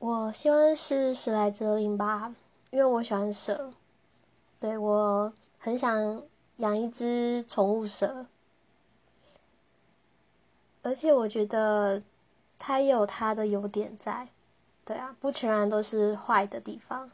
我希望是史莱哲林吧因为我喜欢蛇。对我很想养一只宠物蛇。而且我觉得它也有它的优点在。对啊不全然都是坏的地方。